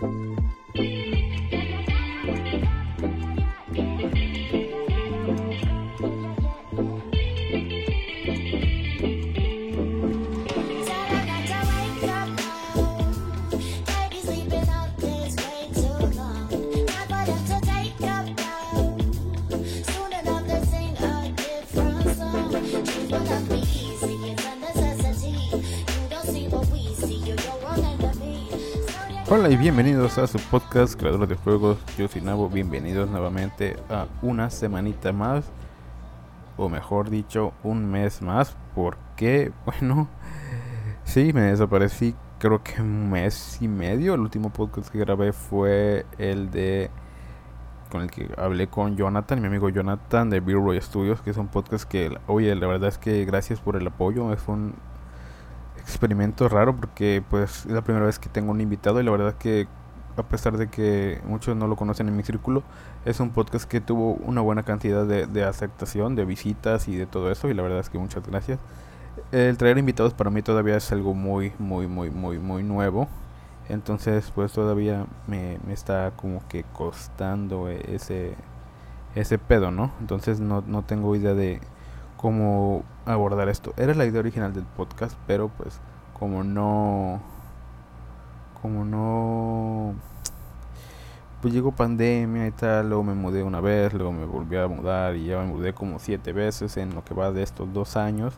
Bye. Hola y bienvenidos a su podcast Creadores de Juegos. Yo soy Nabo, bienvenidos nuevamente a una semanita más, o mejor dicho, un mes más, porque, bueno, sí, me desaparecí creo que un mes y medio. El último podcast que grabé fue el de con el que hablé con Jonathan, mi amigo Jonathan de Beer Roy Studios, que es un podcast que, oye, la verdad es que gracias por el apoyo, es un experimento raro porque pues es la primera vez que tengo un invitado y la verdad que a pesar de que muchos no lo conocen en mi círculo, es un podcast que tuvo una buena cantidad de, aceptación, de visitas y de todo eso y la verdad es que muchas gracias. El traer invitados para mí todavía es algo muy, muy, muy, muy, muy nuevo. Entonces pues todavía me, me está como que costando ese, ese pedo, ¿no? Entonces no, no tengo idea de cómo abordar esto. Era la idea original del podcast, pero pues como no como no pues llegó pandemia y tal, luego me mudé una vez, luego me volví a mudar y ya me mudé como siete veces en lo que va de estos dos años.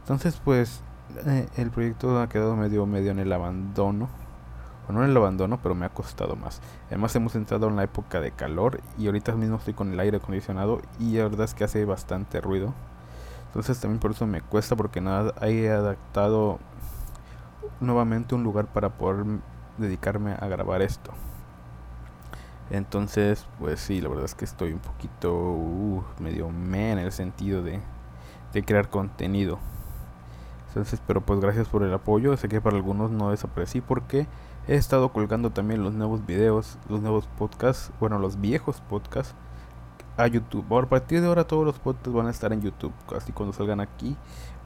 Entonces pues eh, el proyecto ha quedado medio medio en el abandono. O no en el abandono, pero me ha costado más. Además hemos entrado en la época de calor y ahorita mismo estoy con el aire acondicionado y la verdad es que hace bastante ruido. Entonces también por eso me cuesta porque nada he adaptado nuevamente un lugar para poder dedicarme a grabar esto. Entonces, pues sí, la verdad es que estoy un poquito uh, medio me en el sentido de, de crear contenido. Entonces, pero pues gracias por el apoyo. Sé que para algunos no desaparecí porque he estado colgando también los nuevos videos, los nuevos podcasts, bueno, los viejos podcasts a YouTube. Ahora, a partir de ahora todos los podcasts van a estar en YouTube. Así cuando salgan aquí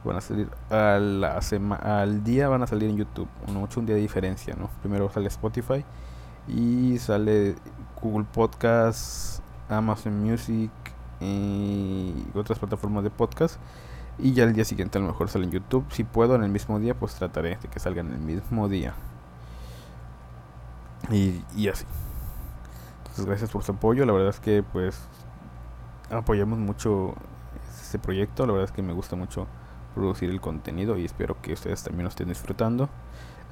van a salir a la al día van a salir en YouTube. No mucho un día de diferencia, ¿no? Primero sale Spotify y sale Google Podcasts, Amazon Music y otras plataformas de podcast. Y ya el día siguiente a lo mejor sale en YouTube. Si puedo en el mismo día, pues trataré de que salgan en el mismo día. Y así. Entonces gracias por su apoyo. La verdad es que pues apoyamos mucho este proyecto. La verdad es que me gusta mucho producir el contenido y espero que ustedes también lo estén disfrutando.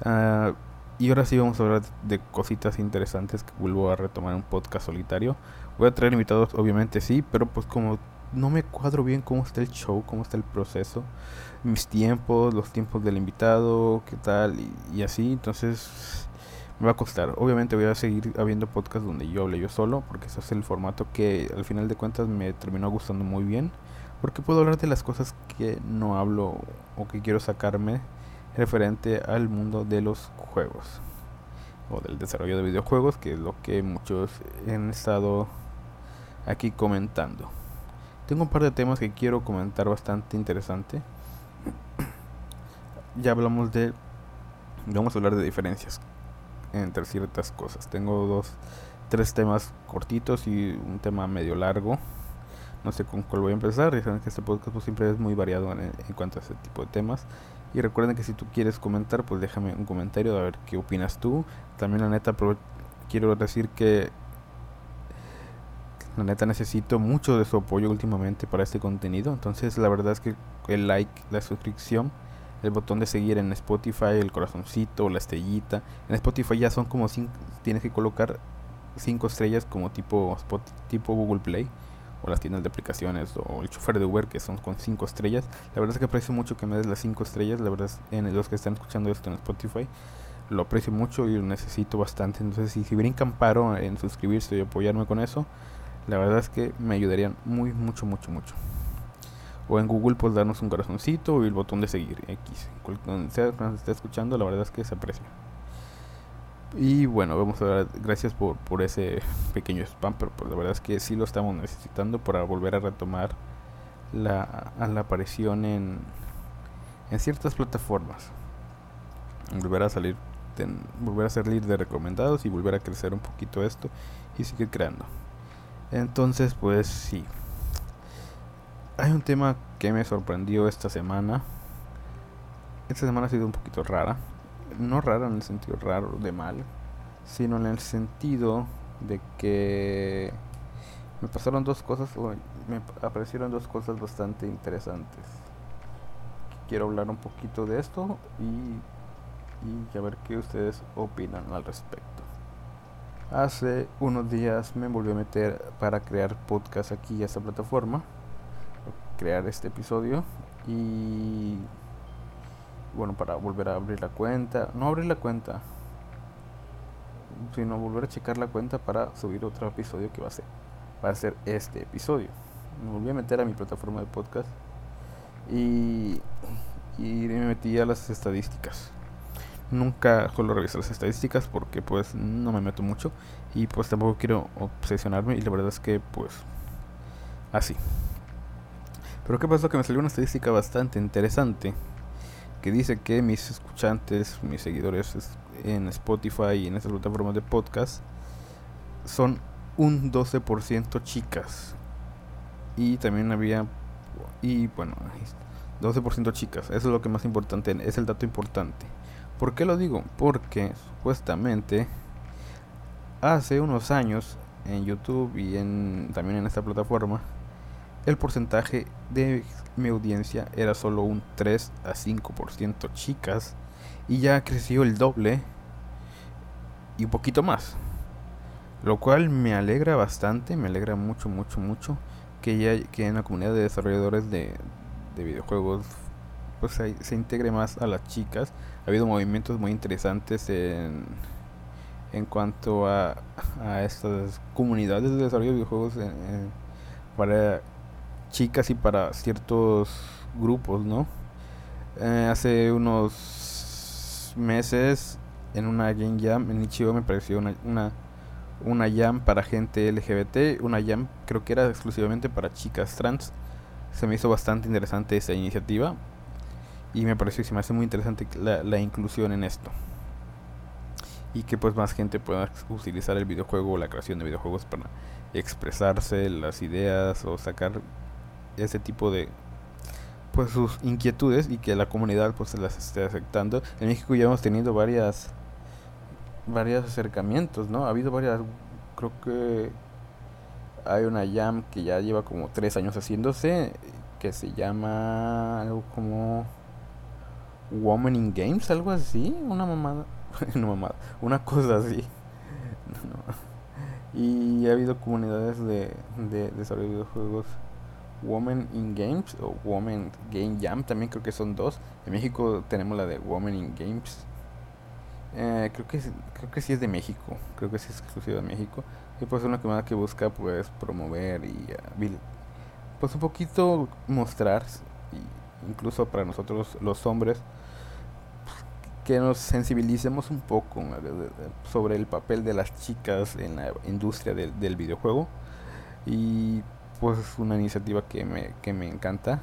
Ah, y ahora sí vamos a hablar de cositas interesantes que vuelvo a retomar un podcast solitario. Voy a traer invitados, obviamente sí, pero pues como no me cuadro bien cómo está el show, cómo está el proceso, mis tiempos, los tiempos del invitado, qué tal y, y así, entonces me va a costar. Obviamente voy a seguir habiendo podcasts donde yo hable yo solo, porque ese es el formato que al final de cuentas me terminó gustando muy bien, porque puedo hablar de las cosas que no hablo o que quiero sacarme referente al mundo de los juegos o del desarrollo de videojuegos, que es lo que muchos han estado aquí comentando. Tengo un par de temas que quiero comentar bastante interesante. ya hablamos de vamos a hablar de diferencias entre ciertas cosas. Tengo dos, tres temas cortitos y un tema medio largo. No sé con cuál voy a empezar. Ya saben que este podcast pues, siempre es muy variado en, cuanto a ese tipo de temas. Y recuerden que si tú quieres comentar, pues déjame un comentario a ver qué opinas tú. También la neta, quiero decir que la neta necesito mucho de su apoyo últimamente para este contenido. Entonces la verdad es que el like, la suscripción el botón de seguir en Spotify, el corazoncito, la estrellita. En Spotify ya son como cinco, tienes que colocar cinco estrellas como tipo tipo Google Play o las tiendas de aplicaciones o el chofer de Uber que son con cinco estrellas. La verdad es que aprecio mucho que me des las cinco estrellas. La verdad es en los que están escuchando esto en Spotify lo aprecio mucho y lo necesito bastante. Entonces si, si brincan paro en suscribirse y apoyarme con eso, la verdad es que me ayudarían muy mucho mucho mucho o en Google pues darnos un corazoncito y el botón de seguir X cuando sea cuando esté escuchando la verdad es que se aprecia y bueno vamos a ver gracias por, por ese pequeño spam pero pues, la verdad es que sí lo estamos necesitando para volver a retomar la, la aparición en en ciertas plataformas volver a salir volver a líder de recomendados y volver a crecer un poquito esto y seguir creando. Entonces, pues sí. Hay un tema que me sorprendió esta semana. Esta semana ha sido un poquito rara. No rara en el sentido raro de mal, sino en el sentido de que me pasaron dos cosas, me aparecieron dos cosas bastante interesantes. Quiero hablar un poquito de esto y, y a ver qué ustedes opinan al respecto. Hace unos días me volví a meter para crear podcast aquí a esta plataforma, crear este episodio y bueno, para volver a abrir la cuenta, no abrir la cuenta, sino volver a checar la cuenta para subir otro episodio que va a ser, va a ser este episodio. Me volví a meter a mi plataforma de podcast y, y me metí a las estadísticas. Nunca suelo revisar las estadísticas porque pues no me meto mucho y pues tampoco quiero obsesionarme y la verdad es que pues así. Pero qué pasó que me salió una estadística bastante interesante que dice que mis escuchantes, mis seguidores en Spotify y en estas plataformas de podcast son un 12% chicas. Y también había y bueno, 12% chicas, eso es lo que más importante, es el dato importante. ¿Por qué lo digo? Porque supuestamente hace unos años en YouTube y en, también en esta plataforma el porcentaje de mi audiencia era solo un 3 a 5% chicas y ya creció el doble y un poquito más. Lo cual me alegra bastante, me alegra mucho, mucho, mucho que ya que en la comunidad de desarrolladores de, de videojuegos pues se, integre más a las chicas. Ha habido movimientos muy interesantes en, en cuanto a, a estas comunidades de desarrollo de videojuegos para chicas y para ciertos grupos, ¿no? Eh, hace unos meses en una Game Jam en Ichigo me pareció una, una, una jam para gente LGBT, una jam creo que era exclusivamente para chicas trans. Se me hizo bastante interesante esa iniciativa y me pareció se me hace muy interesante la, la inclusión en esto y que pues más gente pueda utilizar el videojuego o la creación de videojuegos para expresarse las ideas o sacar ese tipo de pues sus inquietudes y que la comunidad pues se las esté aceptando. En México ya hemos tenido varias varios acercamientos, ¿no? Ha habido varias creo que hay una jam que ya lleva como tres años haciéndose que se llama algo como Woman in Games, algo así, una mamada, una mamada, una cosa así. Y ha habido comunidades de, de de videojuegos Woman in Games o Woman Game Jam, también creo que son dos. En México tenemos la de Woman in Games. Eh, creo que creo que sí es de México, creo que sí es exclusiva de México. Y pues es una comunidad que busca pues promover y uh, pues un poquito mostrar incluso para nosotros los hombres que nos sensibilicemos un poco sobre el papel de las chicas en la industria del, videojuego y pues es una iniciativa que me, que me encanta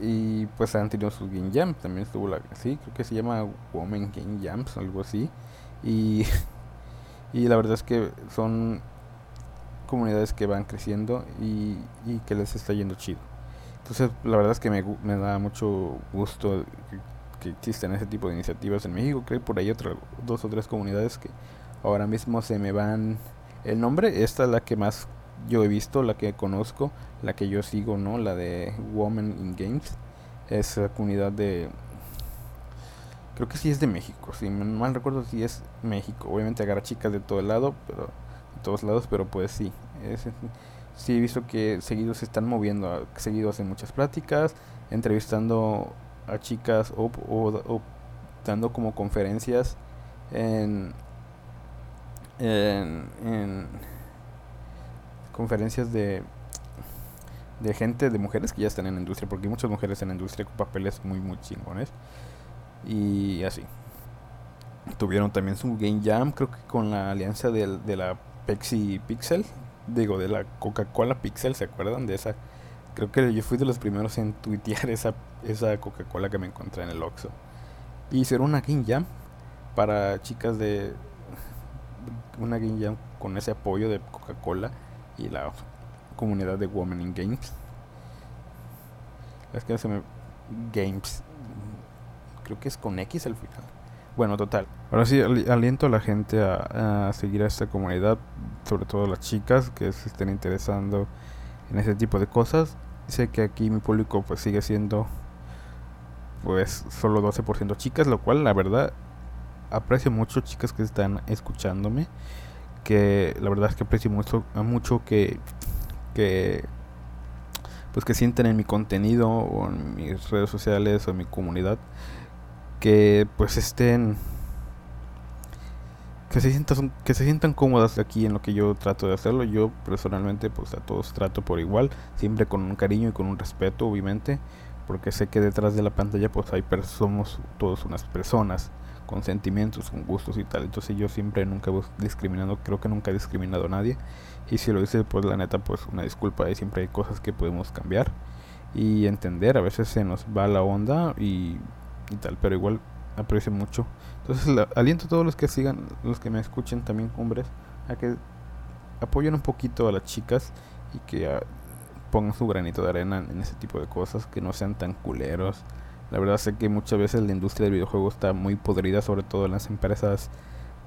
y pues han tenido sus game jams también estuvo la sí creo que se llama women game jams algo así y y la verdad es que son comunidades que van creciendo y, y que les está yendo chido entonces la verdad es que me, me da mucho gusto que existen ese tipo de iniciativas en México. Creo por ahí otras dos o tres comunidades que ahora mismo se me van el nombre. Esta es la que más yo he visto, la que conozco, la que yo sigo, ¿no? La de Women in Games. Es la comunidad de... Creo que sí es de México, si mal recuerdo si es México. Obviamente agarra chicas de todo el lado, pero de todos lados, pero pues sí. Sí he visto que seguidos se están moviendo, seguido hacen muchas pláticas, entrevistando a chicas o, o, dando como conferencias en, en, conferencias de de gente, de mujeres que ya están en la industria, porque hay muchas mujeres en la industria con papeles muy, muy chingones. Y así. Tuvieron también su Game Jam, creo que con la alianza de, de la Pepsi Pixel, digo, de la Coca-Cola Pixel, ¿se acuerdan de esa Creo que yo fui de los primeros en tuitear esa, esa Coca-Cola que me encontré en el Oxxo. Y hicieron una Game Jam para chicas de. Una Game Jam con ese apoyo de Coca-Cola y la comunidad de Women in Games. Es que se me. Games. Creo que es con X al final. Bueno, total. Ahora sí, aliento a la gente a, a, seguir a esta comunidad, sobre todo las chicas que se estén interesando en ese tipo de cosas. Sé que aquí mi público pues sigue siendo pues solo 12% chicas, lo cual la verdad aprecio mucho chicas que están escuchándome, que la verdad es que aprecio mucho, mucho que que pues que sienten en mi contenido o en mis redes sociales o en mi comunidad que pues estén que se sientan que se sientan cómodas aquí en lo que yo trato de hacerlo. Yo personalmente pues a todos trato por igual siempre con un cariño y con un respeto obviamente porque sé que detrás de la pantalla pues hay somos todos unas personas con sentimientos con gustos y tal entonces yo siempre nunca voy discriminando creo que nunca he discriminado a nadie y si lo hice pues la neta pues una disculpa y siempre hay cosas que podemos cambiar y entender a veces se nos va la onda y y tal, pero igual aprecio mucho. Entonces aliento a todos los que sigan, los que me escuchen también, hombres, a que apoyen un poquito a las chicas y que ah, pongan su granito de arena en ese tipo de cosas, que no sean tan culeros. La verdad sé que muchas veces la industria del videojuego está muy podrida, sobre todo en las empresas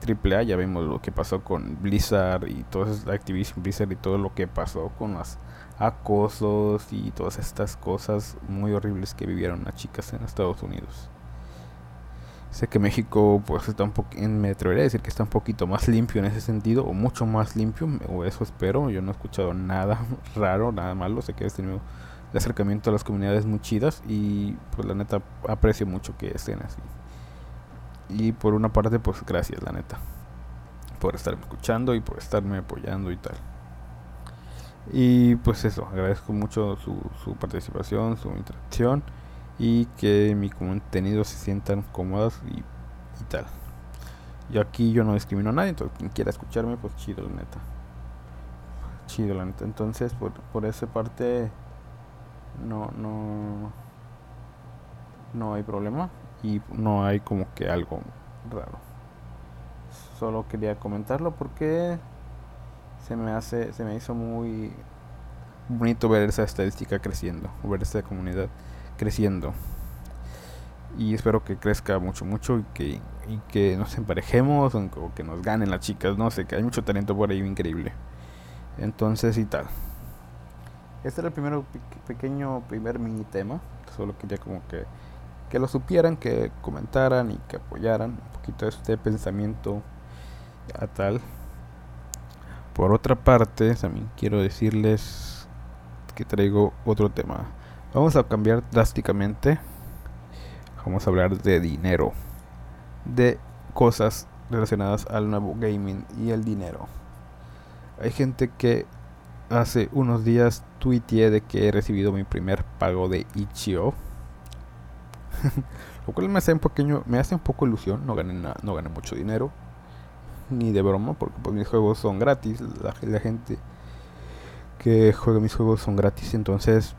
AAA. Ya vimos lo que pasó con Blizzard y todo Activision Blizzard y todo lo que pasó con los acosos y todas estas cosas muy horribles que vivieron las chicas en Estados Unidos. Sé que México, pues está un poquito, me atrevería a decir que está un poquito más limpio en ese sentido, o mucho más limpio, o eso espero. Yo no he escuchado nada raro, nada malo. Sé que he tenido de acercamiento a las comunidades muy chidas y pues la neta aprecio mucho que estén así. Y por una parte, pues gracias, la neta, por estarme escuchando y por estarme apoyando y tal. Y pues eso, agradezco mucho su, su participación, su interacción y que mi contenido se sientan cómodas y, tal. Y aquí yo no discrimino a nadie, entonces quien quiera escucharme, pues chido la neta. Chido la neta. Entonces por, por esa parte no, no, no hay problema y no hay como que algo raro. Solo quería comentarlo porque se me hace, se me hizo muy bonito ver esa estadística creciendo, ver esa comunidad creciendo. Y espero que crezca mucho, mucho y que, y que nos emparejemos o que nos ganen las chicas. No sé, que hay mucho talento por ahí increíble. Entonces y tal. Este era el primero pequeño, primer mini tema. Solo quería como que, que lo supieran, que comentaran y que apoyaran un poquito este pensamiento a tal. Por otra parte, también quiero decirles que traigo otro tema. Vamos a cambiar drásticamente. Vamos a hablar de dinero. De cosas relacionadas al nuevo gaming y el dinero. Hay gente que hace unos días tuiteé de que he recibido mi primer pago de Ichio. Lo cual me hace un pequeño, me hace un poco ilusión, no gané no gané mucho dinero ni de broma porque pues mis juegos son gratis, la, la gente que juega mis juegos son gratis, entonces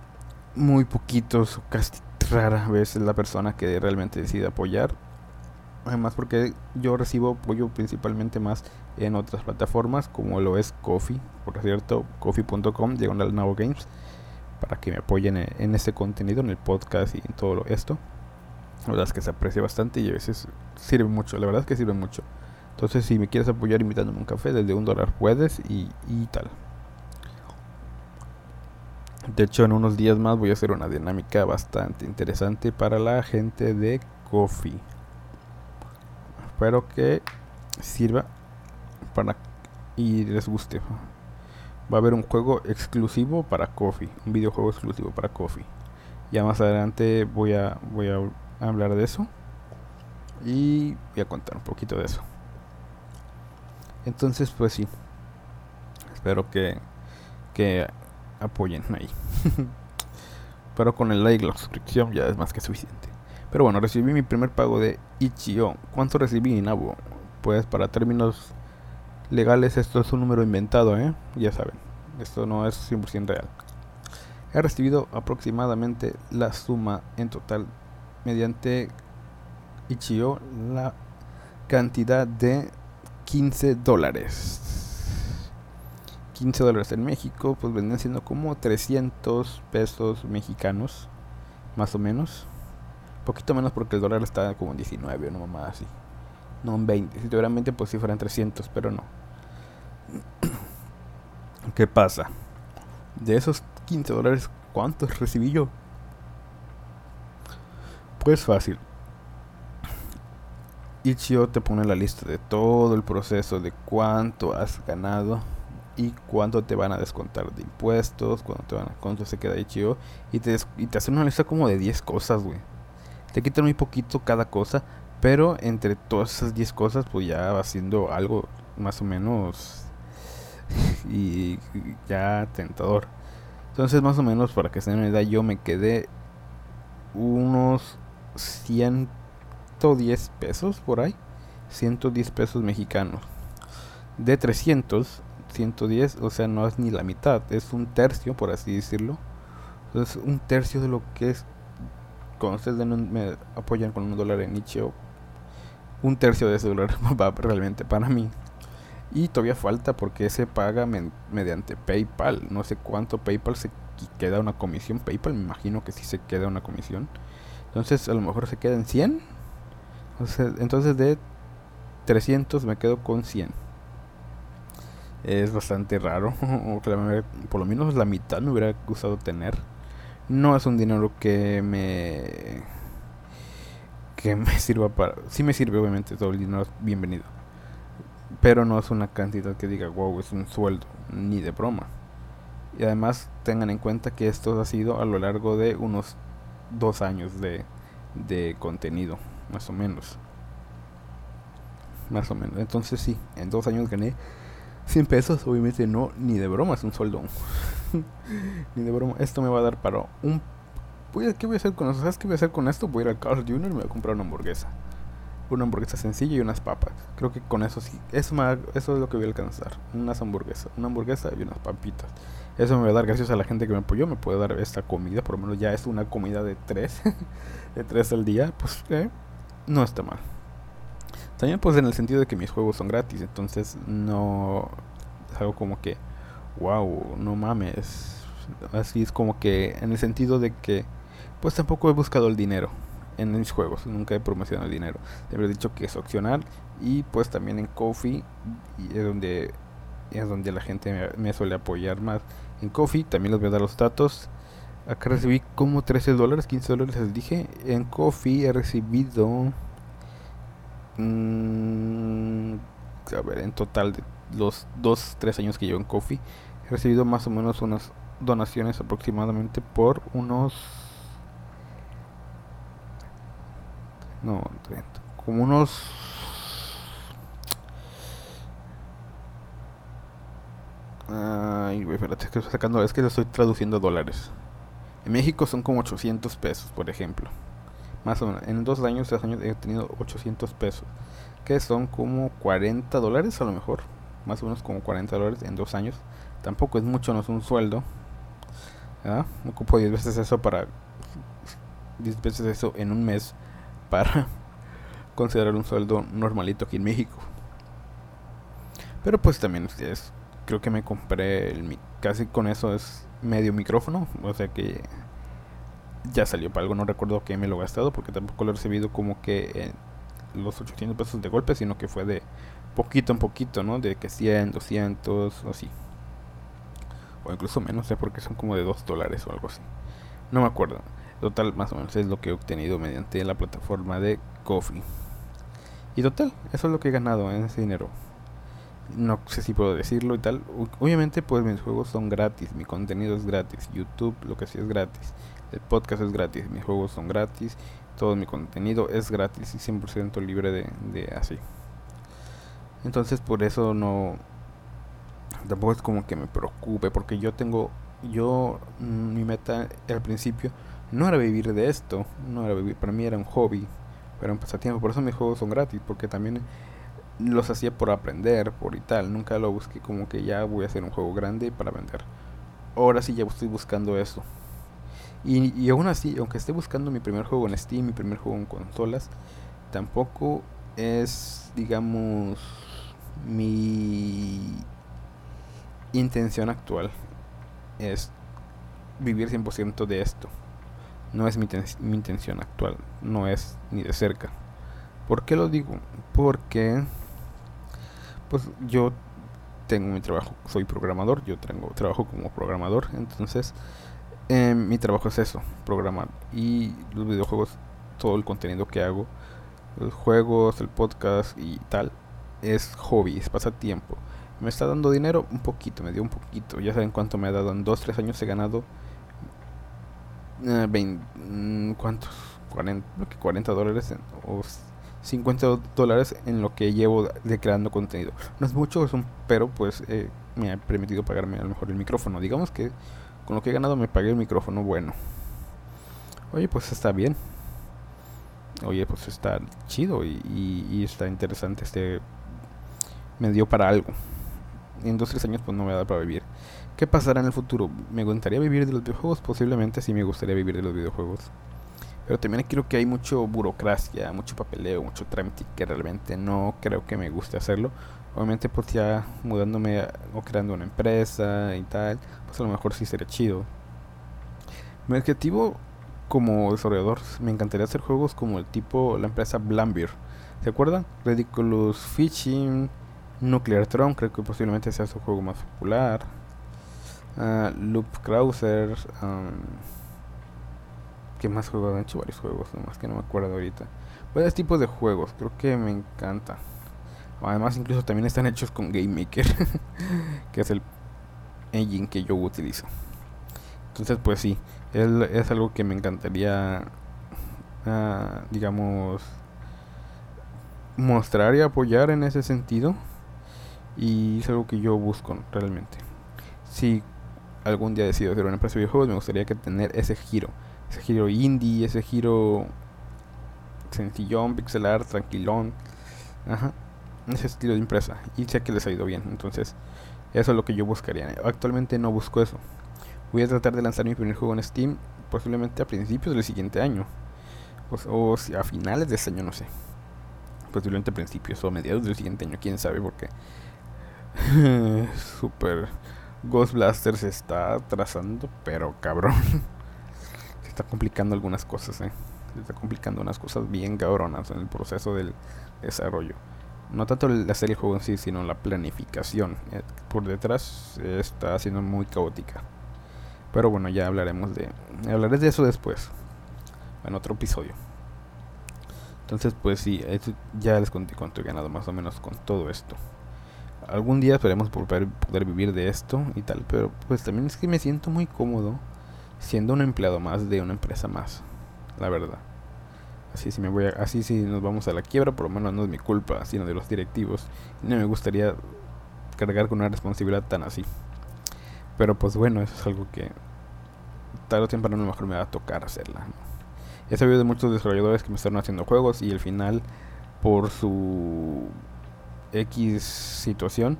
muy poquitos, casi rara vez la persona que realmente decide apoyar. Además porque yo recibo apoyo principalmente más en otras plataformas como lo es Coffee, por cierto, coffee.com, al Navo Games, para que me apoyen en, este contenido, en el podcast y en todo esto. La verdad es que se aprecia bastante y a veces sirve mucho, la verdad es que sirve mucho. Entonces si me quieres apoyar invitándome un café, desde un dólar puedes y, y tal. De hecho, en unos días más voy a hacer una dinámica bastante interesante para la gente de Coffee. Espero que sirva para y les guste. Va a haber un juego exclusivo para Coffee, un videojuego exclusivo para Coffee. Ya más adelante voy a voy a hablar de eso y voy a contar un poquito de eso. Entonces, pues sí. Espero que que apoyen ahí. Pero con el like la suscripción ya es más que suficiente. Pero bueno, recibí mi primer pago de Ichio. ¿Cuánto recibí, Nabo? Pues para términos legales esto es un número inventado, ¿eh? Ya saben, esto no es 100% real. He recibido aproximadamente la suma en total mediante Ichio la cantidad de 15 dólares. 15 dólares en México, pues vendrían siendo como 300 pesos mexicanos, más o menos. Poquito menos porque el dólar está como en 19, no más así. No en 20. Si seguramente pues si fueran 300, pero no. ¿Qué pasa? De esos 15 dólares, ¿cuántos recibí yo? Pues fácil. Ichio te pone la lista de todo el proceso de cuánto has ganado y cuánto te van a descontar de impuestos, cuánto, te van a, cuánto se queda Ichio y te, y te hacen una lista como de 10 cosas, güey. Te quitan muy poquito cada cosa, pero entre todas esas 10 cosas pues ya va siendo algo más o menos y ya tentador. Entonces más o menos para que se den una idea yo me quedé unos 110 pesos por ahí. 110 pesos mexicanos. De 300, 110, o sea, no es ni la mitad, es un tercio, por así decirlo. Entonces, un tercio de lo que es. Cuando ustedes me apoyan con un dólar en Nichio, un tercio de ese dólar va realmente para mí. Y todavía falta porque se paga mediante PayPal. No sé cuánto PayPal se queda una comisión. PayPal me imagino que sí se queda una comisión. Entonces a lo mejor se queda en 100. Entonces, de 300 me quedo con 100. Es bastante raro. Por lo menos la mitad me hubiera gustado tener. No es un dinero que me... Que me sirva para... Sí me sirve obviamente todo el dinero. Bienvenido pero no es una cantidad que diga, wow, es un sueldo, ni de broma. Y además tengan en cuenta que esto ha sido a lo largo de unos dos años de, de contenido, más o menos. Más o menos. Entonces sí, en dos años gané 100 pesos, obviamente no, ni de broma es un sueldo. ni de broma. Esto me va a dar para un... ¿Qué voy a hacer con eso? ¿Sabes qué voy a hacer con esto? Voy a ir al Carl Jr. y me voy a comprar una hamburguesa una hamburguesa sencilla y unas papas. Creo que con eso sí, eso, eso es lo que voy a alcanzar. Unas hamburguesas, una hamburguesa y unas papitas. Eso me va a dar, gracias a la gente que me apoyó, me puede dar esta comida. Por lo menos ya es una comida de tres, de tres al día. Pues eh, no está mal. También pues en el sentido de que mis juegos son gratis. Entonces no es algo como que, wow, no mames. Así es como que en el sentido de que pues tampoco he buscado el dinero en mis juegos. Nunca he promocionado el dinero. Siempre he dicho que es opcional. Y pues también en Coffee es donde es donde la gente me, suele apoyar más. En Coffee también les voy a dar los datos. Acá recibí como 13 dólares, 15 dólares les dije. En Coffee he recibido... Mm, a ver, en total de los 2, 3 años que llevo en Coffee, he recibido más o menos unas donaciones aproximadamente por unos No, Como unos... Ay, espérate, es que estoy sacando, es que lo estoy traduciendo dólares. En México son como 800 pesos, por ejemplo. Más o menos. En dos años, tres años he tenido 800 pesos. Que son como 40 dólares a lo mejor. Más o menos como 40 dólares en dos años. Tampoco es mucho, no es un sueldo. ¿Ah? Ocupo 10 veces eso para... 10 veces eso en un mes para considerar un sueldo normalito aquí en México. Pero pues también ustedes, creo que me compré el, casi con eso es medio micrófono, o sea que ya salió para algo, no recuerdo que me lo he gastado porque tampoco lo he recibido como que los 800 pesos de golpe, sino que fue de poquito en poquito, ¿no? De que 100, 200 o así. O incluso menos, sé porque son como de 2 dólares o algo así. No me acuerdo. Total, más o menos es lo que he obtenido mediante la plataforma de Coffee. Y total, eso es lo que he ganado en ese dinero. No sé si puedo decirlo y tal. Obviamente, pues mis juegos son gratis, mi contenido es gratis. YouTube, lo que sí es gratis. El podcast es gratis, mis juegos son gratis. Todo mi contenido es gratis y 100% libre de, de así. Entonces, por eso no. Tampoco es como que me preocupe, porque yo tengo. Yo, mm, mi meta al principio no era vivir de esto, no era vivir, para mí era un hobby, era un pasatiempo, por eso mis juegos son gratis, porque también los hacía por aprender, por y tal, nunca lo busqué como que ya voy a hacer un juego grande para vender. Ahora sí ya estoy buscando eso. Y, y aún así, aunque esté buscando mi primer juego en Steam, mi primer juego en consolas, tampoco es, digamos, mi intención actual. Es vivir 100% de esto. No es mi, mi intención actual, no es ni de cerca. ¿Por qué lo digo? Porque pues yo tengo mi trabajo, soy programador, yo tengo trabajo como programador, entonces eh, mi trabajo es eso, programar. Y los videojuegos, todo el contenido que hago, los juegos, el podcast y tal, es hobby, es pasatiempo. ¿Me está dando dinero? Un poquito, me dio un poquito. Ya saben cuánto me ha dado. En 2-3 años he ganado... Eh, mm, ¿Cuántos? 40, 40 dólares o 50 dólares en lo que llevo de creando contenido. No es mucho, es un, pero pues eh, me ha permitido pagarme a lo mejor el micrófono. Digamos que con lo que he ganado me pagué el micrófono bueno. Oye, pues está bien. Oye, pues está chido y, y, está interesante. Este me dio para algo. En dos tres años pues no me va a dar para vivir. ¿Qué pasará en el futuro? ¿Me gustaría vivir de los videojuegos? Posiblemente sí me gustaría vivir de los videojuegos. Pero también creo que hay mucho burocracia, mucho papeleo, mucho trámite que realmente no creo que me guste hacerlo. Obviamente pues ya mudándome o creando una empresa y tal, pues a lo mejor sí sería chido. Mi objetivo como desarrollador me encantaría hacer juegos como el tipo la empresa Blambir. ¿Se acuerdan? Ridiculous Fishing, Nuclear Throne, creo que posiblemente sea su juego más popular. Uh, Loop Krauser. Um, ¿Qué más juegos? Han hecho varios juegos, nomás que no me acuerdo ahorita. Varios tipos de juegos, creo que me encanta. Además, incluso también están hechos con Game Maker, que es el engine que yo utilizo. Entonces, pues sí, es algo que me encantaría, uh, digamos, mostrar y apoyar en ese sentido. Y es algo que yo busco realmente. Si algún día decido hacer una empresa de videojuegos, me gustaría que tener ese giro ese giro indie, ese giro sencillón, pixelar, tranquilón. Ajá. Ese estilo de empresa. Y sé que les ha ido bien. Entonces, eso es lo que yo buscaría. Actualmente no busco eso. Voy a tratar de lanzar mi primer juego en Steam posiblemente a principios del siguiente año. O, a finales de este año, no sé. Posiblemente a principios o mediados del siguiente año, quién sabe, porque Super Ghost Blaster se está trazando, pero cabrón está complicando algunas cosas, ¿eh? Se está complicando unas cosas bien cabronas en el proceso del desarrollo. No tanto el hacer el juego en sí, sino la planificación. Eh, por detrás está siendo muy caótica. Pero bueno, ya hablaremos de... Hablaré de eso después. En otro episodio. Entonces, pues sí, ya les conté cuánto he ganado más o menos con todo esto. Algún día esperemos poder, poder vivir de esto y tal, pero pues también es que me siento muy cómodo siendo un empleado más de una empresa más, la verdad. Así si me voy así si nos vamos a la quiebra, por lo menos no es mi culpa, sino de los directivos. no me gustaría cargar con una responsabilidad tan así. Pero pues bueno, eso es algo que tarde o temprano a lo mejor me va a tocar hacerla. He sabido de muchos desarrolladores que me están haciendo juegos y al final por su X situación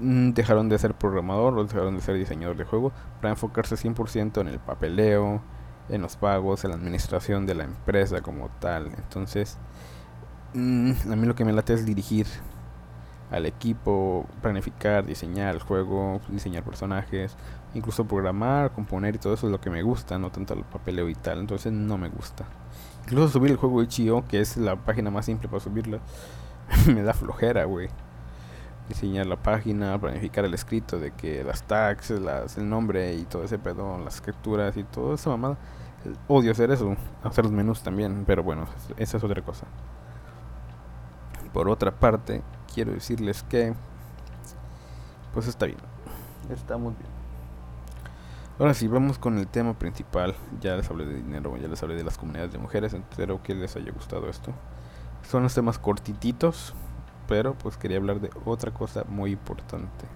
Mm, dejaron de ser programador o dejaron de ser diseñador de juego para enfocarse 100% en el papeleo, en los pagos, en la administración de la empresa como tal. Entonces, mm, a mí lo que me late es dirigir al equipo, planificar, diseñar el juego, diseñar personajes, incluso programar, componer y todo eso es lo que me gusta, no tanto el papeleo y tal. Entonces no me gusta. Incluso subir el juego Itch.io, que es la página más simple para subirla, me da flojera, güey diseñar la página, planificar el escrito de que las tags, las, el nombre y todo ese pedo, las escrituras y todo esa mamada. Odio hacer eso, hacer los menús también, pero bueno, esa es otra cosa. Por otra parte, quiero decirles que pues está bien. Está muy bien. Ahora sí, vamos con el tema principal. Ya les hablé de dinero, ya les hablé de las comunidades de mujeres. Espero que les haya gustado esto. Son los temas cortititos, pero pues quería hablar de otra cosa muy importante.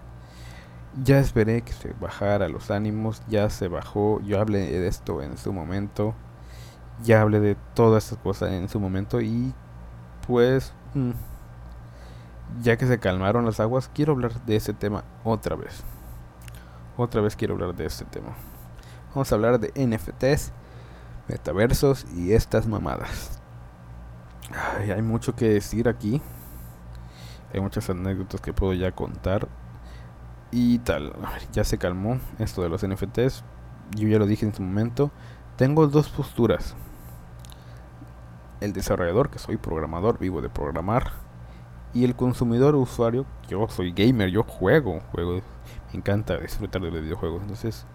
Ya esperé que se bajara los ánimos, ya se bajó, yo hablé de esto en su momento, ya hablé de todas estas cosas en su momento y pues mm, ya que se calmaron las aguas, quiero hablar de ese tema otra vez. Otra vez quiero hablar de este tema. Vamos a hablar de NFTs, metaversos y estas mamadas. Hay mucho que decir aquí. Hay muchas anécdotas que puedo ya contar. Y tal, ya se calmó esto de los NFTs. Yo ya lo dije en su momento. Tengo dos posturas. El desarrollador, que soy programador, vivo de programar. Y el consumidor usuario, yo soy gamer, yo juego, juego. Me encanta disfrutar de los videojuegos. Entonces,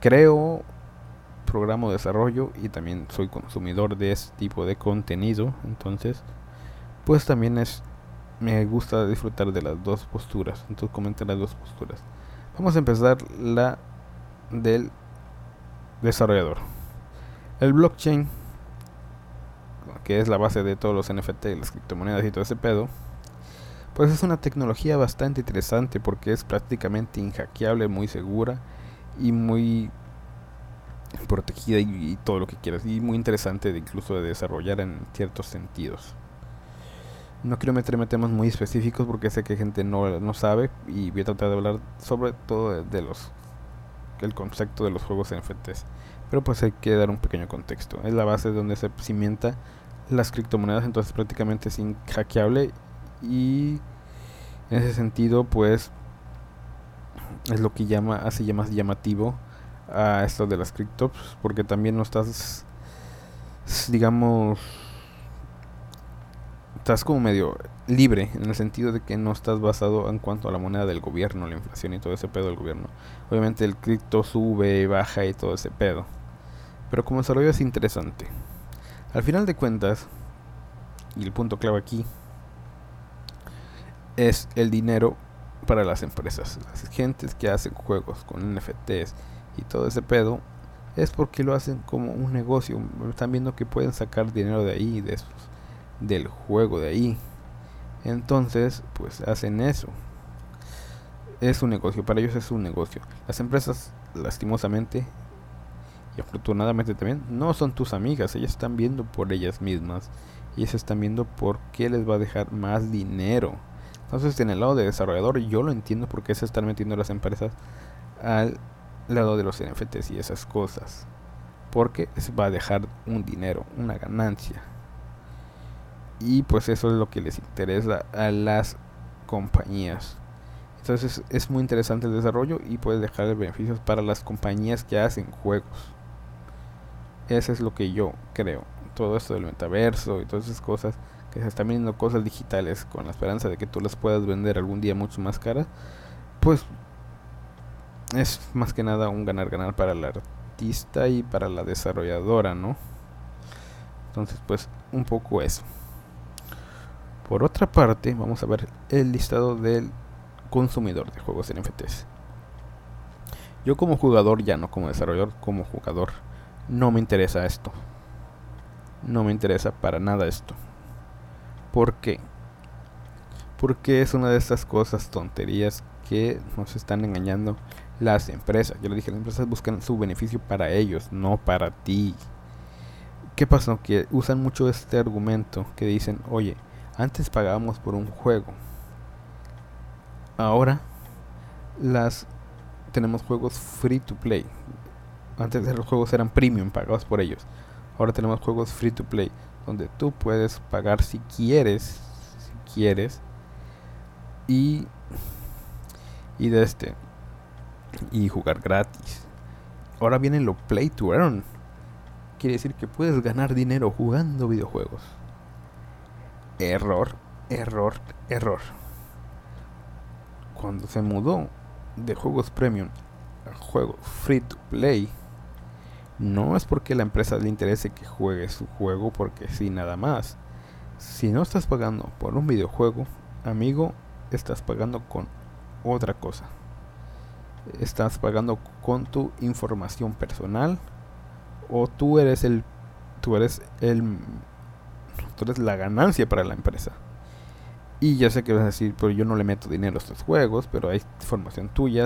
creo, programa desarrollo y también soy consumidor de este tipo de contenido. Entonces, pues también es me gusta disfrutar de las dos posturas. Entonces comenta las dos posturas. Vamos a empezar la del desarrollador. El blockchain, que es la base de todos los NFT, las criptomonedas y todo ese pedo, pues es una tecnología bastante interesante porque es prácticamente inhackeable, muy segura y muy protegida y, todo lo que quieras. Y muy interesante de incluso de desarrollar en ciertos sentidos. No quiero meterme en temas muy específicos porque sé que gente no, no sabe y voy a tratar de hablar sobre todo de, los el concepto de los juegos NFTs. Pero pues hay que dar un pequeño contexto. Es la base donde se cimienta las criptomonedas, entonces prácticamente es hackeable y en ese sentido pues es lo que llama hace más llamativo a esto de las criptos porque también no estás digamos estás como medio libre en el sentido de que no estás basado en cuanto a la moneda del gobierno, la inflación y todo ese pedo del gobierno. Obviamente el cripto sube, baja y todo ese pedo. Pero como desarrollo es interesante. Al final de cuentas, y el punto clave aquí, es el dinero para las empresas. Las gentes que hacen juegos con NFTs y todo ese pedo, es porque lo hacen como un negocio. Están viendo que pueden sacar dinero de ahí, de esos del juego de ahí. Entonces, pues hacen eso. Es un negocio, para ellos es un negocio. Las empresas, lastimosamente y afortunadamente también, no son tus amigas. Ellas están viendo por ellas mismas. Y ellas están viendo por qué les va a dejar más dinero. Entonces, en el lado de desarrollador, yo lo entiendo porque se están metiendo las empresas al lado de los NFTs y esas cosas. Porque les va a dejar un dinero, una ganancia y pues eso es lo que les interesa a las compañías. Entonces es muy interesante el desarrollo y puede dejar beneficios para las compañías que hacen juegos. Eso es lo que yo creo. Todo esto del metaverso y todas esas cosas que se están viendo cosas digitales con la esperanza de que tú las puedas vender algún día mucho más caras, pues es más que nada un ganar-ganar para el artista y para la desarrolladora, ¿no? Entonces, pues un poco eso. Por otra parte, vamos a ver el listado del consumidor de juegos NFTs. Yo como jugador, ya no como desarrollador, como jugador, no me interesa esto. No me interesa para nada esto. ¿Por qué? Porque es una de estas cosas, tonterías que nos están engañando las empresas. Yo lo dije, las empresas buscan su beneficio para ellos, no para ti. ¿Qué pasa? Que usan mucho este argumento que dicen, oye, antes pagábamos por un juego. Ahora las tenemos juegos free to play. Antes los juegos eran premium, pagados por ellos. Ahora tenemos juegos free to play, donde tú puedes pagar si quieres, si quieres, y y de este y jugar gratis. Ahora viene lo play to earn. Quiere decir que puedes ganar dinero jugando videojuegos. Error, error, error. Cuando se mudó de juegos premium a juegos free to play, no es porque la empresa le interese que juegue su juego porque sí, nada más. Si no estás pagando por un videojuego, amigo, estás pagando con otra cosa. Estás pagando con tu información personal o tú eres el tú eres el entonces la ganancia para la empresa. Y ya sé que vas a decir, pero yo no le meto dinero a estos juegos, pero hay información tuya,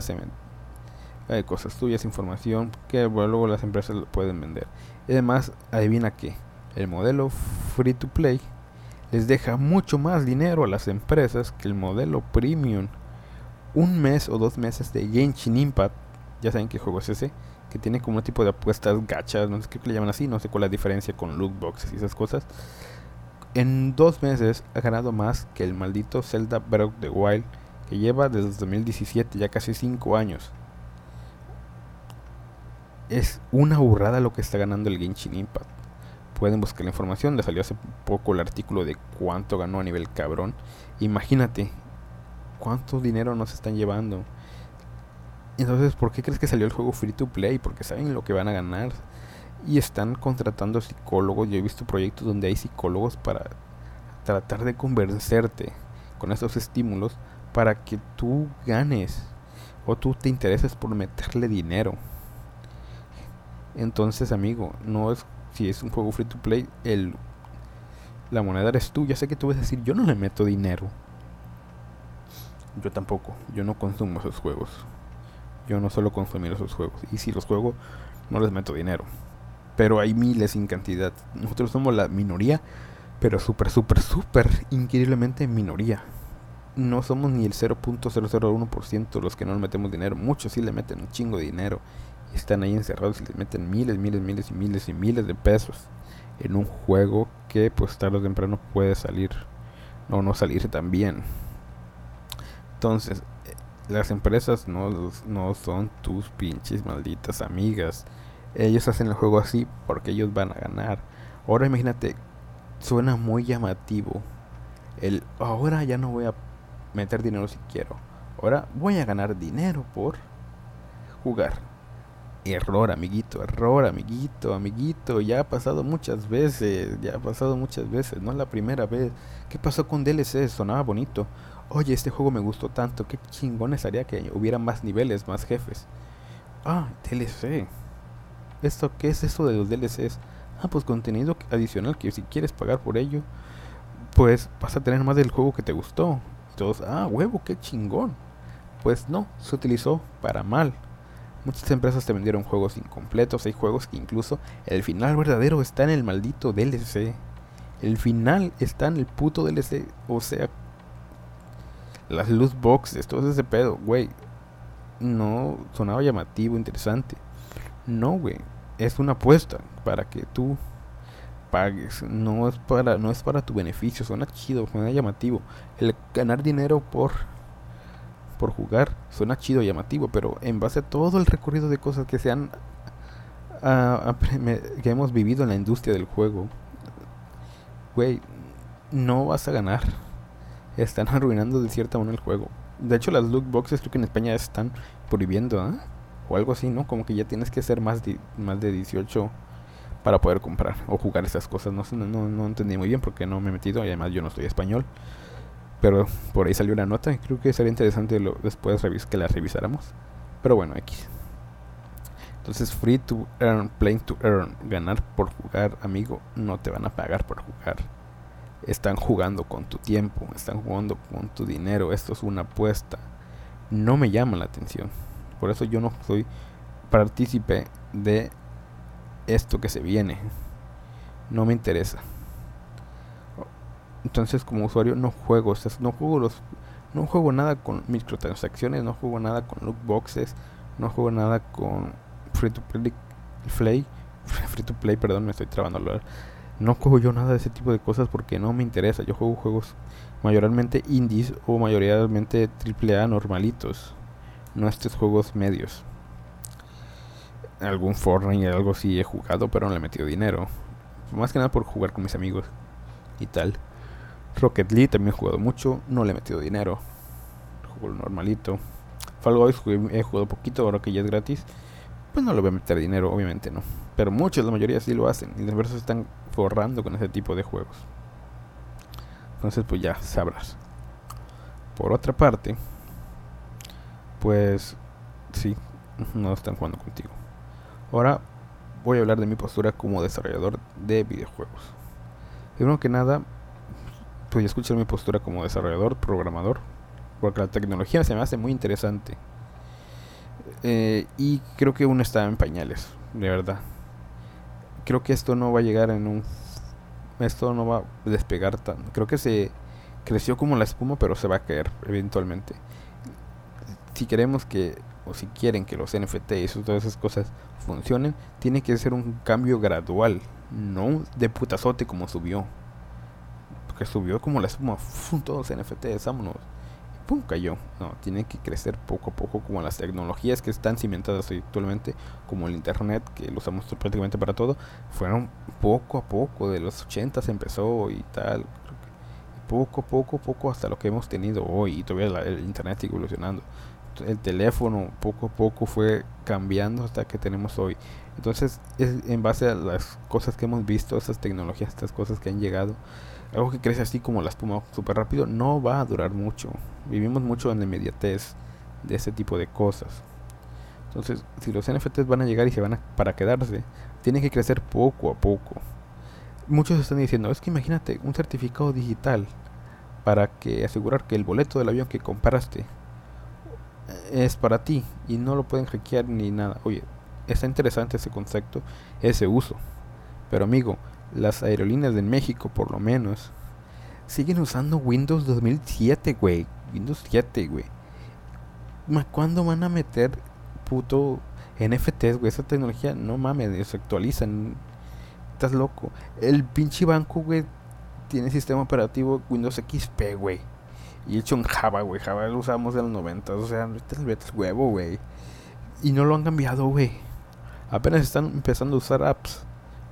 hay cosas tuyas, información que luego las empresas pueden vender. Y además, adivina que el modelo free to play les deja mucho más dinero a las empresas que el modelo premium. Un mes o dos meses de Genshin Impact, ya saben qué juego es ese, que tiene como un tipo de apuestas gachas, no sé qué le llaman así, no sé cuál es la diferencia con loot boxes y esas cosas en dos meses ha ganado más que el maldito Zelda Breath of the Wild que lleva desde 2017, ya casi 5 años. Es una burrada lo que está ganando el Genshin Impact. Pueden buscar la información, le salió hace poco el artículo de cuánto ganó a nivel cabrón. Imagínate cuánto dinero nos están llevando. Entonces, ¿por qué crees que salió el juego free to play? Porque saben lo que van a ganar. Y están contratando psicólogos. Yo he visto proyectos donde hay psicólogos para tratar de convencerte con esos estímulos para que tú ganes o tú te intereses por meterle dinero. Entonces, amigo, no es si es un juego free to play, el la moneda eres tú. Ya sé que tú vas a decir, yo no le meto dinero. Yo tampoco, yo no consumo esos juegos. Yo no suelo consumir esos juegos. Y si los juego, no les meto dinero. Pero hay miles sin cantidad. Nosotros somos la minoría, pero súper, súper, súper increíblemente minoría no somos ni el 0.001% los que no metemos dinero. Muchos sí le meten un chingo de dinero. Están ahí encerrados y le meten miles, miles, miles y miles y miles de pesos en un juego que pues tarde o temprano puede salir o no salir tan bien. Entonces, eh, las empresas no, no son tus pinches malditas amigas. Ellos hacen el juego así porque ellos van a ganar. Ahora imagínate, suena muy llamativo. El ahora ya no voy a meter dinero si quiero. Ahora voy a ganar dinero por jugar. Error, amiguito, error, amiguito, amiguito. Ya ha pasado muchas veces, ya ha pasado muchas veces, no es la primera vez. ¿Qué pasó con DLC? Sonaba bonito. Oye, este juego me gustó tanto, qué chingón estaría que hubiera más niveles, más jefes. Ah, DLC. ¿Esto qué es eso de los DLCs? Ah, pues contenido adicional que si quieres pagar por ello, pues vas a tener más del juego que te gustó ah, huevo, qué chingón. Pues no, se utilizó para mal. Muchas empresas te vendieron juegos incompletos, hay juegos que incluso el final verdadero está en el maldito DLC. El final está en el puto DLC, o sea, las loot boxes, todo ese pedo, güey. No sonaba llamativo, interesante. No, güey, es una apuesta para que tú pagues, no es para, no es para tu beneficio, suena chido, suena llamativo. El ganar dinero por por jugar suena chido, llamativo, pero en base a todo el recorrido de cosas que se han que hemos vivido en la industria del juego, güey, no vas a ganar. Están arruinando de cierta manera el juego. De hecho, las loot boxes creo que en España están prohibiendo, ¿eh? O algo así, ¿no? Como que ya tienes que ser más de, más de 18 para poder comprar o jugar esas cosas. No, no, no entendí muy bien porque no me he metido y además yo no soy español. Pero por ahí salió una nota y creo que sería interesante lo, después que la revisáramos. Pero bueno, X. Entonces, free to earn, playing to earn, ganar por jugar, amigo, no te van a pagar por jugar. Están jugando con tu tiempo, están jugando con tu dinero. Esto es una apuesta. No me llama la atención. Por eso yo no soy partícipe de esto que se viene. No me interesa. Entonces como usuario no juego, no juego los no juego nada con microtransacciones, no juego nada con loot boxes, no juego nada con free to play, free to play, perdón, me estoy trabando No juego yo nada de ese tipo de cosas porque no me interesa. Yo juego juegos mayormente indies o mayoritariamente AAA normalitos, no estos juegos medios algún Fortnite, algo así he jugado, pero no le he metido dinero. Más que nada por jugar con mis amigos y tal. Rocket League también he jugado mucho, no le he metido dinero. Juego normalito. Fall Guys he jugado poquito, ahora que ya es gratis. Pues no le voy a meter dinero, obviamente no. Pero muchos, la mayoría sí lo hacen. Y los versos están forrando con ese tipo de juegos. Entonces, pues ya sabrás. Por otra parte, pues sí, no están jugando contigo. Ahora voy a hablar de mi postura como desarrollador de videojuegos. Primero que nada, pues escuchar mi postura como desarrollador, programador, porque la tecnología se me hace muy interesante. Eh, y creo que uno está en pañales, de verdad. Creo que esto no va a llegar en un... Esto no va a despegar tan... Creo que se creció como la espuma, pero se va a caer eventualmente. Si queremos que o si quieren que los NFTs y todas esas cosas funcionen, tiene que ser un cambio gradual, no de putazote como subió. que subió como la espuma, todos NFTs, vámonos. ¡Pum! cayó. No, tiene que crecer poco a poco como las tecnologías que están cimentadas actualmente, como el internet, que lo usamos prácticamente para todo, fueron poco a poco, de los 80 se empezó y tal. Poco a poco, poco hasta lo que hemos tenido hoy y todavía el internet sigue evolucionando el teléfono poco a poco fue cambiando hasta que tenemos hoy. Entonces, es en base a las cosas que hemos visto, esas tecnologías, estas cosas que han llegado, algo que crece así como la espuma súper rápido, no va a durar mucho. Vivimos mucho en la inmediatez de ese tipo de cosas. Entonces, si los NFTs van a llegar y se van a, para quedarse, tienen que crecer poco a poco. Muchos están diciendo, es que imagínate un certificado digital para que asegurar que el boleto del avión que compraste es para ti y no lo pueden hackear ni nada. Oye, está interesante ese concepto, ese uso. Pero amigo, las aerolíneas de México por lo menos siguen usando Windows 2007, güey. Windows 7, güey. ¿Cuándo van a meter puto NFTs, güey? Esa tecnología, no mames, se actualizan. Estás loco. El pinche banco, güey, tiene sistema operativo Windows XP, güey. Y hecho en Java, güey. Java lo usamos en los 90. O sea, es el huevo, güey. Y no lo han cambiado, güey. Apenas están empezando a usar apps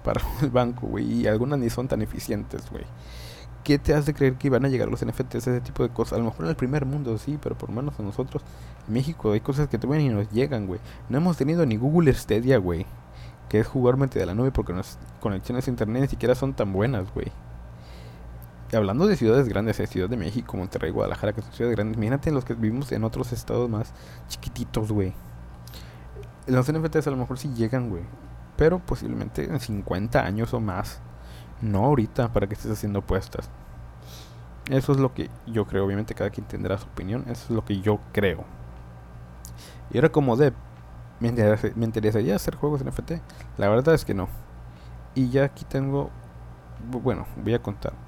para el banco, güey. Y algunas ni son tan eficientes, güey. ¿Qué te hace creer que van a llegar los NFTs, ese tipo de cosas? A lo mejor en el primer mundo sí, pero por menos a nosotros, en México, hay cosas que todavía ni nos llegan, güey. No hemos tenido ni Google Stadia, güey. Que es jugar mente de la nube porque nuestras conexiones a internet ni siquiera son tan buenas, güey hablando de ciudades grandes, de eh, Ciudad de México, Monterrey, Guadalajara, que son ciudades grandes, imagínate los que vivimos en otros estados más chiquititos, güey. Los NFTs a lo mejor sí llegan, güey. Pero posiblemente en 50 años o más. No ahorita para que estés haciendo apuestas. Eso es lo que yo creo. Obviamente cada quien tendrá su opinión. Eso es lo que yo creo. Y ahora como de... ¿Me interesaría hacer juegos NFT? La verdad es que no. Y ya aquí tengo... Bueno, voy a contar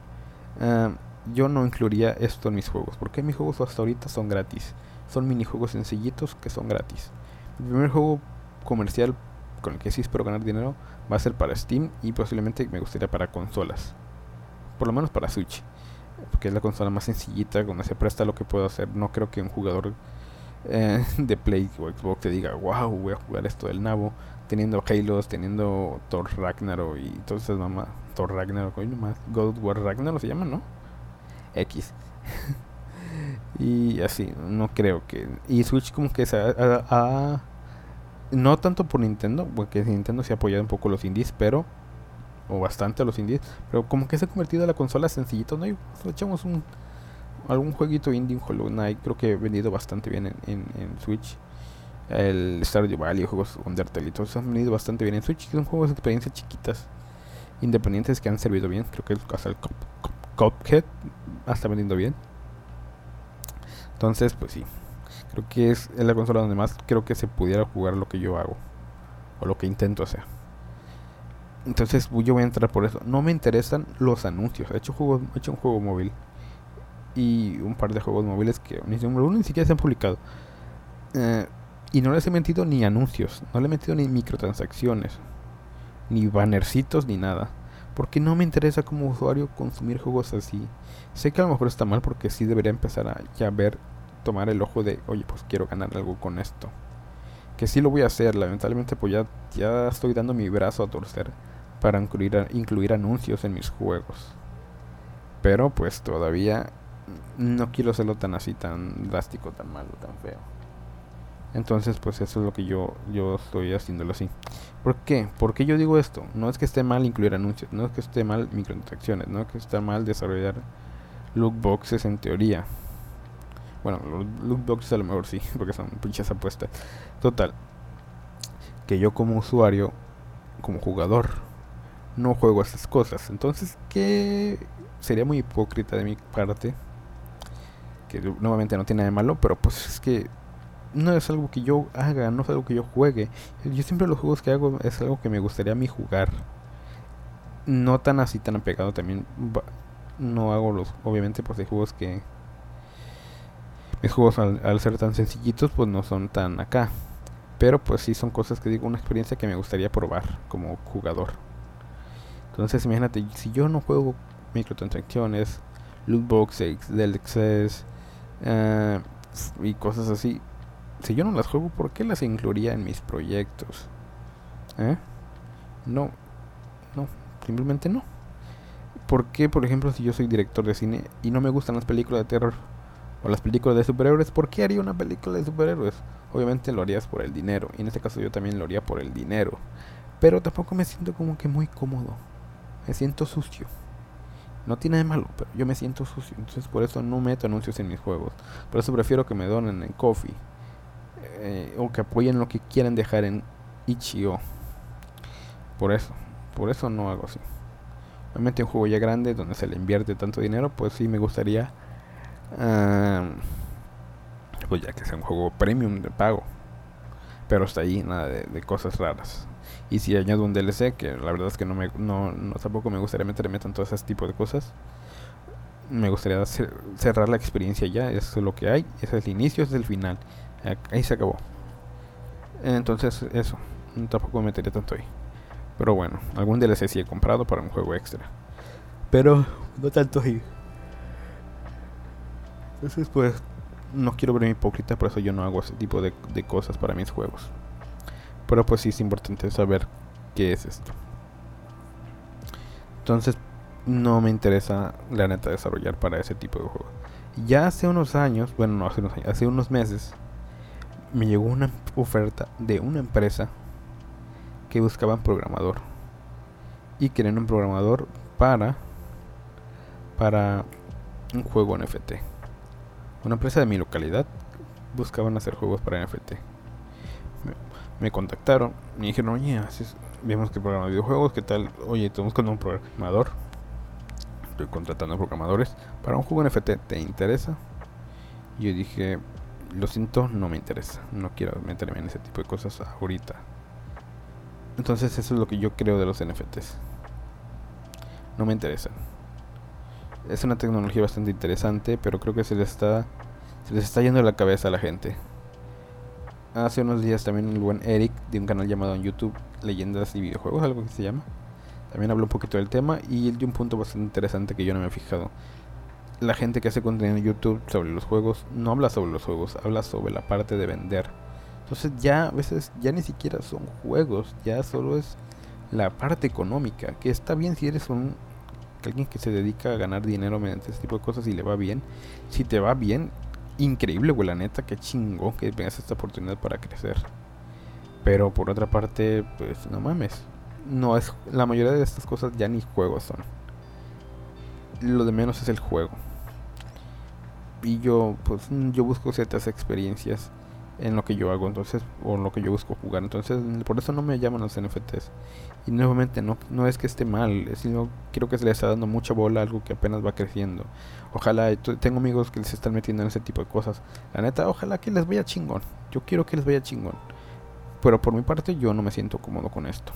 Ah, yo no incluiría esto en mis juegos, porque mis juegos hasta ahorita son gratis. Son minijuegos sencillitos que son gratis. El primer juego comercial con el que sí espero ganar dinero va a ser para Steam y posiblemente me gustaría para consolas. Por lo menos para Switch. Porque es la consola más sencillita, donde se presta lo que puedo hacer. No creo que un jugador eh, de Play o Xbox te diga, wow, voy a jugar esto del nabo. Teniendo Halo, teniendo Thor Ragnarok y entonces mamá, Thor Ragnarok, hoy nomás, God War Ragnarok se llama, ¿no? X. y así, no creo que... Y Switch como que se ha, no tanto por Nintendo, porque Nintendo se ha apoyado un poco los indies, pero o bastante a los indies, pero como que se ha convertido en la consola sencillito, ¿no? Y pues, echamos un algún jueguito indie, un Hollow Knight, creo que he vendido bastante bien en, en, Switch. El Stardew Valley, juegos Undertale y todos han venido bastante bien en Switch. Son juegos de experiencias chiquitas, independientes que han servido bien. Creo que hasta el Cop, Cuphead está vendiendo bien. Entonces, pues sí. Creo que es, la consola donde más creo que se pudiera jugar lo que yo hago. O lo que intento hacer. Entonces yo voy a entrar por eso. No me interesan los anuncios. He hecho, juegos, he hecho un juego móvil y un par de juegos móviles que ni, ni siquiera se han publicado. Eh, y no les he metido ni anuncios, no le he metido ni microtransacciones, ni bannercitos, ni nada. Porque no me interesa como usuario consumir juegos así. Sé que a lo mejor está mal porque sí debería empezar a ya ver, tomar el ojo de, oye, pues quiero ganar algo con esto. Que sí lo voy a hacer, lamentablemente pues ya, ya estoy dando mi brazo a torcer para incluir, incluir anuncios en mis juegos. Pero pues todavía no quiero hacerlo tan así, tan drástico, tan malo, tan feo. Entonces, pues eso es lo que yo, yo estoy haciéndolo así. ¿Por qué? ¿Por qué yo digo esto? No es que esté mal incluir anuncios, no es que esté mal microtransacciones, no es que esté mal desarrollar lookboxes en teoría. Bueno, los lookboxes a lo mejor sí, porque son pinches apuestas. Total, que yo como usuario, como jugador, no juego esas cosas. Entonces, ¿qué sería muy hipócrita de mi parte? que nuevamente no tiene nada de malo, pero pues es que no es algo que yo haga, no es algo que yo juegue. Yo siempre los juegos que hago es algo que me gustaría a mí jugar. No tan así, tan apegado también. No hago los, obviamente, pues hay juegos que... Mis juegos al, al ser tan sencillitos, pues no son tan acá. Pero pues sí son cosas que digo, una experiencia que me gustaría probar como jugador. Entonces imagínate, si yo no juego microtransacciones, loot boxes, DLXs uh, y cosas así. Si yo no las juego, ¿por qué las incluiría en mis proyectos? ¿Eh? No, no, simplemente no. ¿Por qué, por ejemplo, si yo soy director de cine y no me gustan las películas de terror o las películas de superhéroes, ¿por qué haría una película de superhéroes? Obviamente lo harías por el dinero, y en este caso yo también lo haría por el dinero. Pero tampoco me siento como que muy cómodo. Me siento sucio. No tiene de malo, pero yo me siento sucio. Entonces por eso no meto anuncios en mis juegos. Por eso prefiero que me donen en Coffee. Eh, o que apoyen lo que quieran dejar en Ichio. Por eso. Por eso no hago así. Obviamente un juego ya grande donde se le invierte tanto dinero, pues sí me gustaría... pues ya que sea un juego premium de pago. Pero hasta ahí nada de cosas raras. Y si añado un DLC, que la verdad es que no me no, tampoco me gustaría meterme en todo ese tipo de cosas. Me gustaría cerrar la experiencia ya, eso es lo que hay, ese es el inicio, ese es el final. Ahí se acabó. Entonces, eso, tampoco me metería tanto ahí. Pero bueno, algún DLC sí he comprado para un juego extra. Pero no tanto ahí. Entonces, pues, no quiero verme hipócrita, por eso yo no hago ese tipo de cosas para mis juegos. Pero pues sí es importante saber qué es esto. Entonces no me interesa la neta desarrollar para ese tipo de juegos. Ya hace unos años, bueno no hace unos años, hace unos meses me llegó una oferta de una empresa que buscaba un programador y querían un programador para para un juego NFT. Una empresa de mi localidad buscaban hacer juegos para NFT me contactaron me dijeron, oye, vemos que programa videojuegos, ¿qué tal? Oye, estamos con un programador. Estoy contratando programadores para un juego NFT, ¿te interesa? Yo dije, lo siento, no me interesa. No quiero meterme en ese tipo de cosas ahorita. Entonces eso es lo que yo creo de los NFTs. No me interesan. Es una tecnología bastante interesante, pero creo que se les está se les está yendo la cabeza a la gente hace unos días también el buen Eric de un canal llamado en YouTube Leyendas y Videojuegos, algo que se llama. También habló un poquito del tema y él dio un punto bastante interesante que yo no me he fijado. La gente que hace contenido en YouTube sobre los juegos no habla sobre los juegos, habla sobre la parte de vender. Entonces ya a veces ya ni siquiera son juegos, ya solo es la parte económica, que está bien si eres un alguien que se dedica a ganar dinero mediante ese tipo de cosas y le va bien. Si te va bien, increíble, güey, la neta, qué chingón que tengas esta oportunidad para crecer. Pero por otra parte, pues no mames. No es la mayoría de estas cosas ya ni juegos son. Lo de menos es el juego. Y yo pues yo busco ciertas experiencias en lo que yo hago, entonces, o en lo que yo busco jugar. Entonces, por eso no me llaman los NFTs. Y nuevamente, no, no es que esté mal, sino quiero que se le está dando mucha bola a algo que apenas va creciendo. Ojalá, tengo amigos que se están metiendo en ese tipo de cosas. La neta, ojalá que les vaya chingón. Yo quiero que les vaya chingón. Pero por mi parte, yo no me siento cómodo con esto.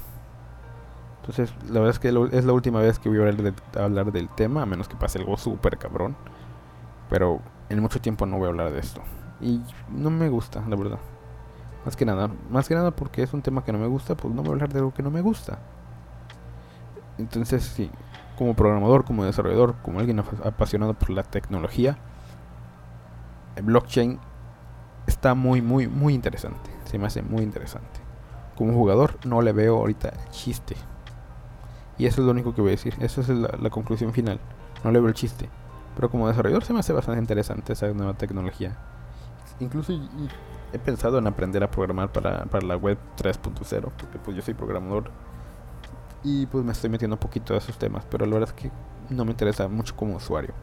Entonces, la verdad es que es la última vez que voy a hablar, del tema, a menos que pase algo súper cabrón. Pero en mucho tiempo no voy a hablar de esto. Y no me gusta, la verdad. Más que nada, más que nada porque es un tema que no me gusta, pues no voy a hablar de algo que no me gusta. Entonces, sí, como programador, como desarrollador, como alguien apasionado por la tecnología, el blockchain está muy, muy, muy interesante. Se me hace muy interesante. Como jugador, no le veo ahorita el chiste. Y eso es lo único que voy a decir. Esa es la, la conclusión final. No le veo el chiste. Pero como desarrollador se me hace bastante interesante esa nueva tecnología. Incluso he pensado en aprender a programar para, para la web 3.0, porque pues yo soy programador y pues me estoy metiendo un poquito a esos temas, pero la verdad es que no me interesa mucho como usuario.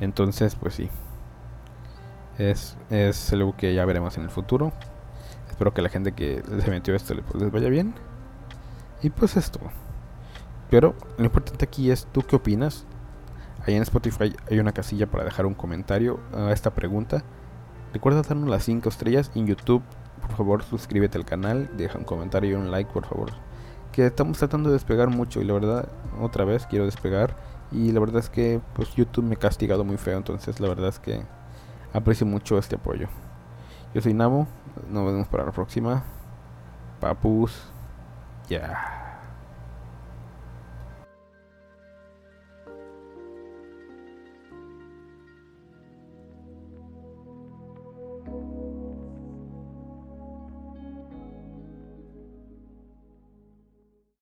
Entonces, pues sí. Es, es algo que ya veremos en el futuro. Espero que la gente que se metió esto pues, les vaya bien. Y pues esto. Pero lo importante aquí es tú qué opinas. Ahí en Spotify hay una casilla para dejar un comentario a esta pregunta. Recuerda darnos las 5 estrellas en YouTube. Por favor, suscríbete al canal, deja un comentario y un like, por favor. Que estamos tratando de despegar mucho y la verdad, otra vez quiero despegar. Y la verdad es que pues YouTube me ha castigado muy feo, entonces la verdad es que aprecio mucho este apoyo. Yo soy Nabo, nos vemos para la próxima. Papus, ya.